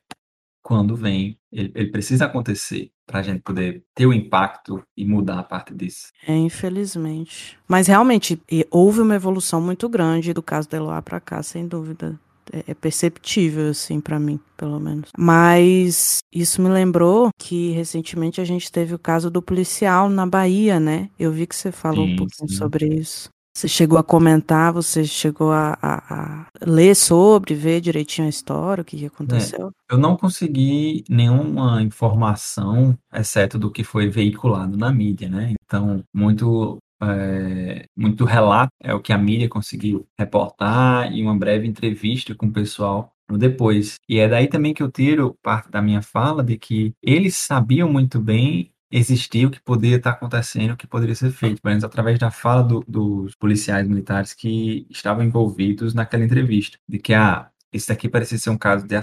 quando vem. Ele, ele precisa acontecer para a gente poder ter o impacto e mudar a parte disso. É, infelizmente. Mas realmente houve uma evolução muito grande do caso da Eloá para cá, sem dúvida. É, é perceptível, assim, para mim, pelo menos. Mas isso me lembrou que recentemente a gente teve o caso do policial na Bahia, né? Eu vi que você falou um Sim, pouquinho sim. sobre isso. Você chegou a comentar, você chegou a, a- a ler sobre, ver direitinho a história, o que, que aconteceu? Eu não consegui nenhuma informação, exceto do que foi veiculado na mídia, né? Então, muito, é, muito relato é o que a mídia conseguiu reportar e uma breve entrevista com o pessoal no depois. E é daí também que eu tiro parte da minha fala de que eles sabiam muito bem existir o que poderia estar acontecendo, o que poderia ser feito, pelo menos através da fala do- dos policiais militares que estavam envolvidos naquela entrevista, de que ah, esse daqui parecia ser um caso de,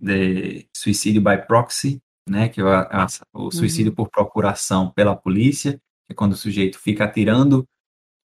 de suicídio by proxy, né, que é o, suicídio por procuração pela polícia, que é quando o sujeito fica atirando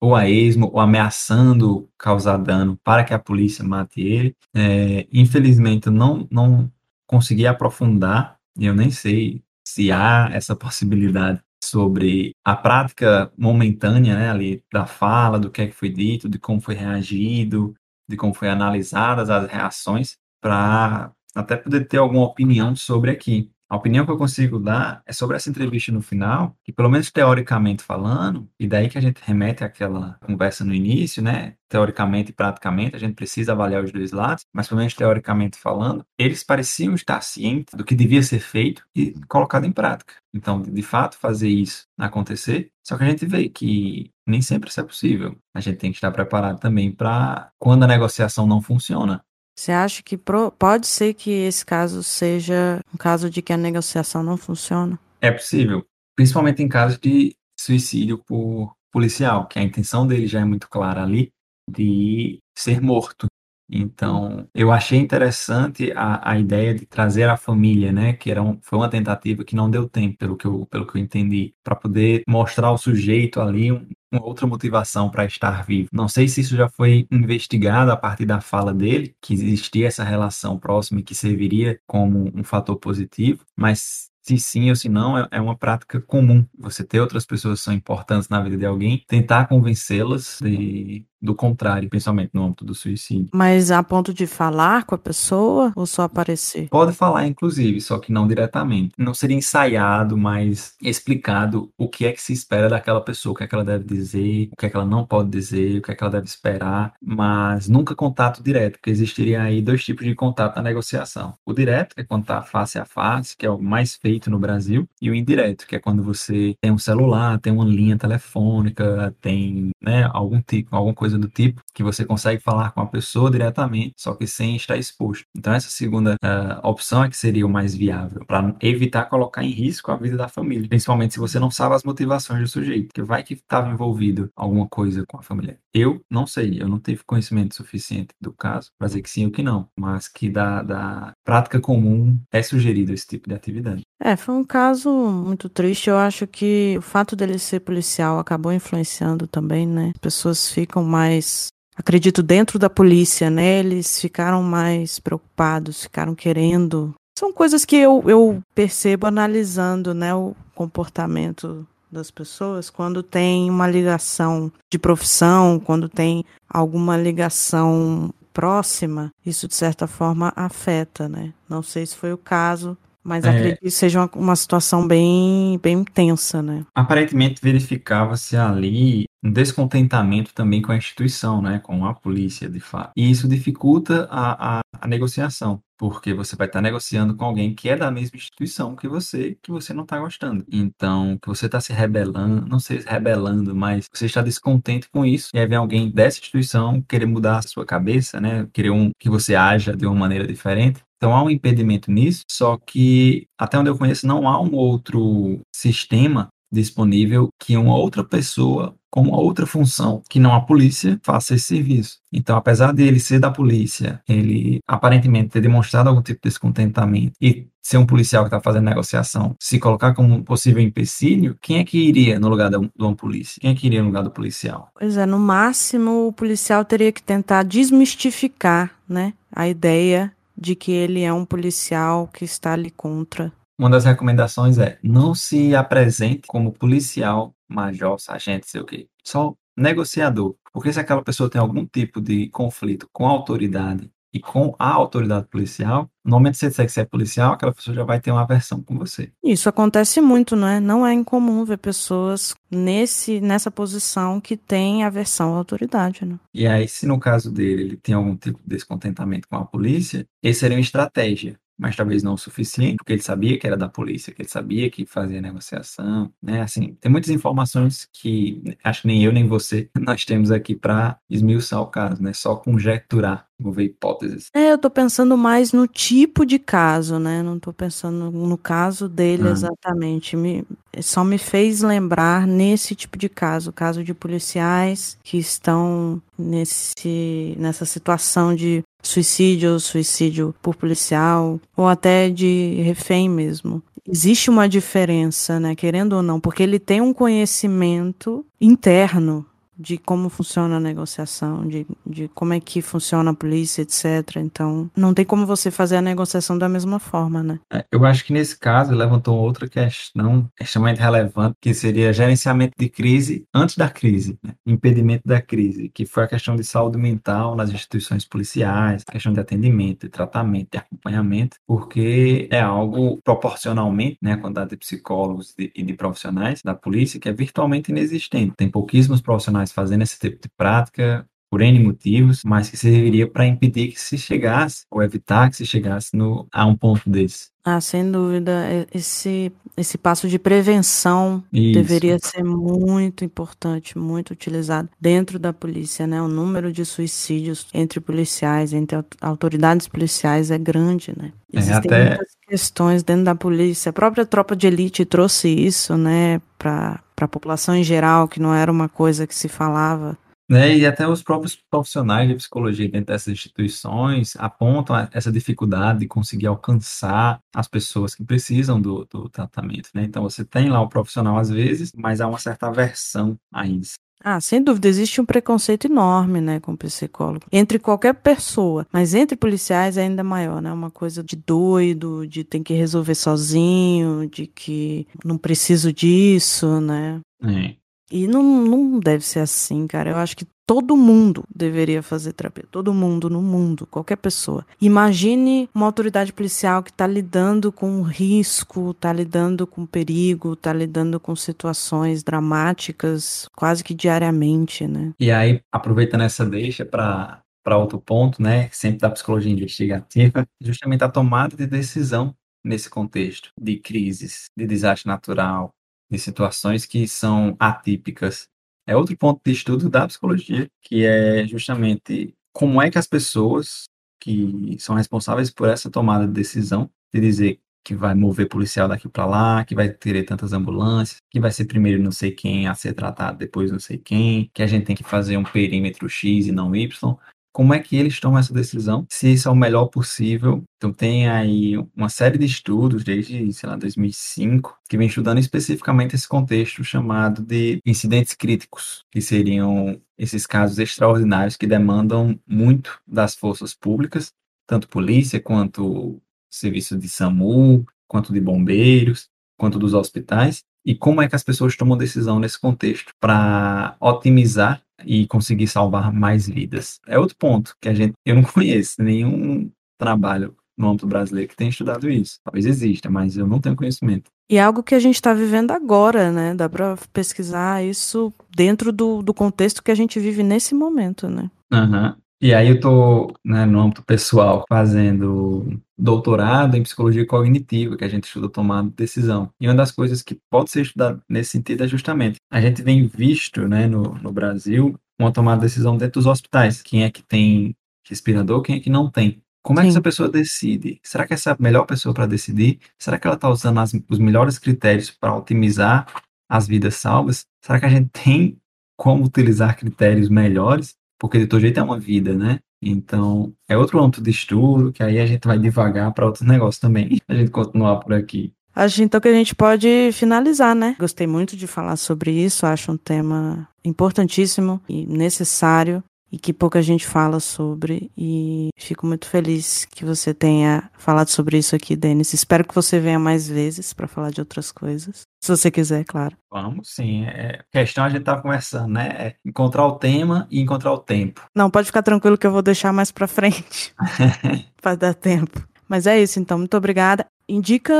ou a esmo ou ameaçando causar dano para que a polícia mate ele. É, infelizmente, eu não, não consegui aprofundar, e eu nem sei se há essa possibilidade sobre a prática momentânea né, ali da fala, do que é que foi dito, de como foi reagido, de como foi analisadas as reações, para até poder ter alguma opinião sobre aqui. A opinião que eu consigo dar é sobre essa entrevista no final, que pelo menos teoricamente falando, e daí que a gente remete àquela conversa no início, né? Teoricamente e praticamente, a gente precisa avaliar os dois lados, mas pelo menos teoricamente falando, eles pareciam estar cientes do que devia ser feito e colocado em prática. Então, de fato, fazer isso acontecer, só que a gente vê que nem sempre isso é possível. A gente tem que estar preparado também para quando a negociação não funciona. Você acha que pro, pode ser que esse caso seja um caso de que a negociação não funciona? É possível, principalmente em casos de suicídio por policial, que a intenção dele já é muito clara ali de ser morto. Então, eu achei interessante a, a ideia de trazer a família, né? Que era um, foi uma tentativa que não deu tempo, pelo que eu, pelo que eu entendi, para poder mostrar ao sujeito ali um, uma outra motivação para estar vivo. Não sei se isso já foi investigado a partir da fala dele, que existia essa relação próxima e que serviria como um fator positivo, mas se sim ou se não, é, é uma prática comum. Você ter outras pessoas que são importantes na vida de alguém, tentar convencê-las de, do contrário, principalmente no âmbito do suicídio. Mas a ponto de falar com a pessoa ou só aparecer? Pode falar, inclusive, só que não diretamente. Não seria ensaiado, mas explicado o que é que se espera daquela pessoa, o que é que ela deve dizer, o que é que ela não pode dizer, o que é que ela deve esperar, mas nunca contato direto, porque existiria aí dois tipos de contato na negociação. O direto, que é contato face a face, que é o mais feito no Brasil, e o indireto, que é quando você tem um celular, tem uma linha telefônica, tem né, algum tipo, alguma coisa coisa do tipo, que você consegue falar com a pessoa diretamente, só que sem estar exposto. Então, essa segunda uh, opção é que seria o mais viável, para evitar colocar em risco a vida da família, principalmente se você não sabe as motivações do sujeito, que vai que estava envolvido alguma coisa com a família. Eu não sei, eu não tive conhecimento suficiente do caso para dizer que sim ou que não, mas que da, da prática comum é sugerido esse tipo de atividade. É, foi um caso muito triste. Eu acho que o fato dele ser policial acabou influenciando também, né? As pessoas ficam mais, acredito, dentro da polícia, né? Eles ficaram mais preocupados, ficaram querendo. São coisas que eu, eu percebo analisando, né? O comportamento das pessoas quando tem uma ligação de profissão, quando tem alguma ligação próxima, isso de certa forma afeta, né? Não sei se foi o caso mas é, acredito que seja uma, uma, situação bem, bem tensa, né? Aparentemente verificava-se ali um descontentamento também com a instituição, né? Com a polícia, de fato. E isso dificulta a, a, a negociação, porque você vai estar negociando com alguém que é da mesma instituição que você, que você não está gostando. Então, que você está se rebelando, não sei se rebelando, mas você está descontente com isso, e aí vem alguém dessa instituição querer mudar a sua cabeça, né? Querer um, que você haja de uma maneira diferente. Então há um impedimento nisso, só que até onde eu conheço não há um outro sistema disponível que uma outra pessoa com uma outra função que não a polícia faça esse serviço. Então, apesar de ele ser da polícia, ele aparentemente ter demonstrado algum tipo de descontentamento e ser um policial que está fazendo negociação, se colocar como um possível empecilho, quem é que iria no lugar de uma polícia? Quem é que iria no lugar do policial? Pois é, no máximo o policial teria que tentar desmistificar, né, a ideia de que ele é um policial que está ali contra. Uma das recomendações é não se apresente como policial, major, sargento, sei o quê. Só negociador. Porque se aquela pessoa tem algum tipo de conflito com a autoridade e com a autoridade policial, no momento que você disser que você é policial, aquela pessoa já vai ter uma aversão com você. Isso acontece muito, não é? Não é incomum ver pessoas nesse, nessa posição que têm aversão à autoridade, né? E aí, se no caso dele ele tem algum tipo de descontentamento com a polícia, esse seria uma estratégia mas talvez não o suficiente, porque ele sabia que era da polícia, que ele sabia que fazia negociação, né? Assim, tem muitas informações que acho que nem eu nem você [laughs] nós temos aqui para esmiuçar o caso, né? Só conjecturar, ver hipóteses. É, eu tô pensando mais no tipo de caso, né? Não tô pensando no caso dele ah. exatamente. Me, só me fez lembrar nesse tipo de caso, caso de policiais que estão nesse, nessa situação de suicídio ou suicídio por policial, ou até de refém mesmo. Existe uma diferença, né, querendo ou não, porque ele tem um conhecimento interno de como funciona a negociação, de, de como é que funciona a polícia, etc. Então, não tem como você fazer a negociação da mesma forma, né? É, eu acho que nesse caso levantou outra questão extremamente relevante, que seria gerenciamento de crise antes da crise, né? impedimento da crise, que foi a questão de saúde mental nas instituições policiais, questão de atendimento, de tratamento, de acompanhamento, porque é algo proporcionalmente, né, a quantidade de psicólogos e de, de profissionais da polícia que é virtualmente inexistente. Tem pouquíssimos profissionais fazendo esse tipo de prática, por N motivos, mas que serviria para impedir que se chegasse, ou evitar que se chegasse no, a um ponto desse. Ah, sem dúvida. Esse, esse passo de prevenção Isso. deveria ser muito importante, muito utilizado dentro da polícia, né? O número de suicídios entre policiais, entre autoridades policiais é grande, né? É, Existem é, até... muitas questões dentro da polícia. A própria tropa de elite trouxe isso, né, para a população em geral, que não era uma coisa que se falava né? E até os próprios profissionais de psicologia dentro dessas instituições apontam essa dificuldade de conseguir alcançar as pessoas que precisam do, do tratamento, né? Então você tem lá o profissional às vezes, mas há uma certa aversão a isso. Ah, sem dúvida, existe um preconceito enorme, né, com o psicólogo. Entre qualquer pessoa, mas entre policiais é ainda maior, né? Uma coisa de doido, de tem que resolver sozinho, de que não preciso disso, né? É. E não, não deve ser assim, cara. Eu acho que todo mundo deveria fazer terapia. Todo mundo no mundo, qualquer pessoa. Imagine uma autoridade policial que está lidando com risco, está lidando com perigo, está lidando com situações dramáticas quase que diariamente, né? E aí, aproveitando essa deixa para para outro ponto, né, sempre da psicologia investigativa, [laughs] justamente a tomada de decisão nesse contexto de crises, de desastre natural, de situações que são atípicas. É outro ponto de estudo da psicologia, que é justamente como é que as pessoas que são responsáveis por essa tomada de decisão, de dizer que vai mover policial daqui para lá, que vai ter tantas ambulâncias, que vai ser primeiro não sei quem a ser tratado, depois não sei quem, que a gente tem que fazer um perímetro X e não Y como é que eles tomam essa decisão, se isso é o melhor possível. Então tem aí uma série de estudos desde, sei lá, 2005, que vem estudando especificamente esse contexto chamado de incidentes críticos, que seriam esses casos extraordinários que demandam muito das forças públicas, tanto polícia quanto serviço de SAMU, quanto de bombeiros, quanto dos hospitais, e como é que as pessoas tomam decisão nesse contexto para otimizar e conseguir salvar mais vidas. É outro ponto que a gente eu não [laughs] conheço nenhum trabalho no âmbito brasileiro que tenha estudado isso. Talvez exista, mas eu não tenho conhecimento. E é algo que a gente está vivendo agora, né? Dá para pesquisar isso dentro do, do contexto que a gente vive nesse momento, né? Uhum. E aí eu tô, né, no âmbito pessoal, fazendo doutorado em psicologia cognitiva, que a gente estuda tomada de decisão. E uma das coisas que pode ser estudada nesse sentido é justamente, a gente vem visto, né, no, no Brasil, uma tomada de decisão dentro dos hospitais. Quem é que tem respirador, quem é que não tem. Como é que essa pessoa decide? Será que essa é a melhor pessoa para decidir? Será que ela está usando as, os melhores critérios para otimizar as vidas salvas? Será que a gente tem como utilizar critérios melhores? Porque de todo jeito é uma vida, né? Então, é outro âmbito de estudo, que aí a gente vai devagar para outros negócios também, [laughs] a gente continuar por aqui. Acho então que a gente pode finalizar, né? Gostei muito de falar sobre isso, acho um tema importantíssimo e necessário e que pouca gente fala sobre. E fico muito feliz que você tenha falado sobre isso aqui, Denis. Espero que você venha mais vezes para falar de outras coisas. Se você quiser, claro. Vamos sim. É, questão a gente tá conversando, né? É encontrar o tema e encontrar o tempo. Não, pode ficar tranquilo que eu vou deixar mais para frente. [laughs] para dar tempo. Mas é isso, então. Muito obrigada. Indica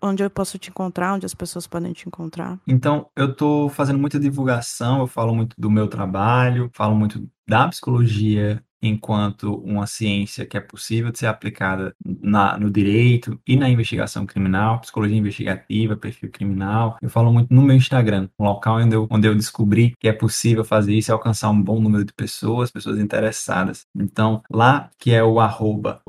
onde eu posso te encontrar, onde as pessoas podem te encontrar. Então, eu estou fazendo muita divulgação, eu falo muito do meu trabalho, falo muito da psicologia enquanto uma ciência que é possível de ser aplicada na, no direito e na investigação criminal, psicologia investigativa, perfil criminal. Eu falo muito no meu Instagram, um local onde eu, onde eu descobri que é possível fazer isso e alcançar um bom número de pessoas, pessoas interessadas. Então, lá que é o arroba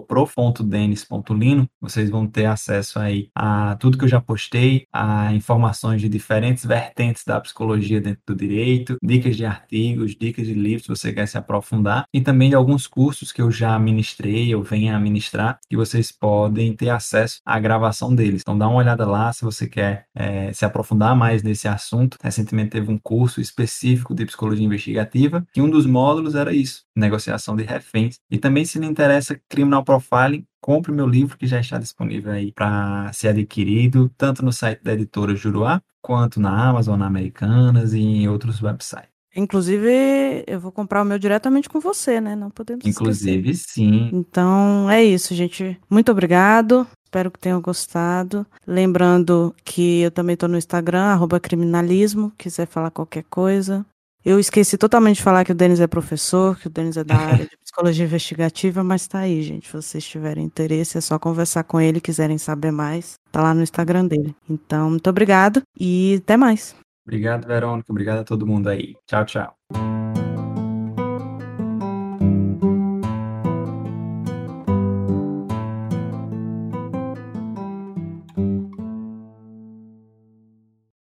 vocês vão ter acesso aí a tudo que eu já postei, a informações de diferentes vertentes da psicologia dentro do direito, dicas de artigos, dicas de livros se você quer se aprofundar e também de alguns cursos que eu já ministrei, eu venho a ministrar, e vocês podem ter acesso à gravação deles. Então dá uma olhada lá se você quer é, se aprofundar mais nesse assunto. Recentemente teve um curso específico de psicologia investigativa, e um dos módulos era isso, negociação de reféns. E também se lhe interessa criminal profiling, compre meu livro que já está disponível aí para ser adquirido, tanto no site da editora Juruá, quanto na Amazon, na Americanas e em outros websites. Inclusive, eu vou comprar o meu diretamente com você, né? Não podemos Inclusive, esquecer. sim. Então, é isso, gente. Muito obrigado. Espero que tenham gostado. Lembrando que eu também estou no Instagram, arroba criminalismo, quiser falar qualquer coisa. Eu esqueci totalmente de falar que o Denis é professor, que o Denis é da [laughs] área de psicologia investigativa, mas tá aí, gente. Se vocês tiverem interesse, é só conversar com ele, quiserem saber mais, tá lá no Instagram dele. Então, muito obrigado e até mais. Obrigado, Verônica. Obrigado a todo mundo aí. Tchau, tchau.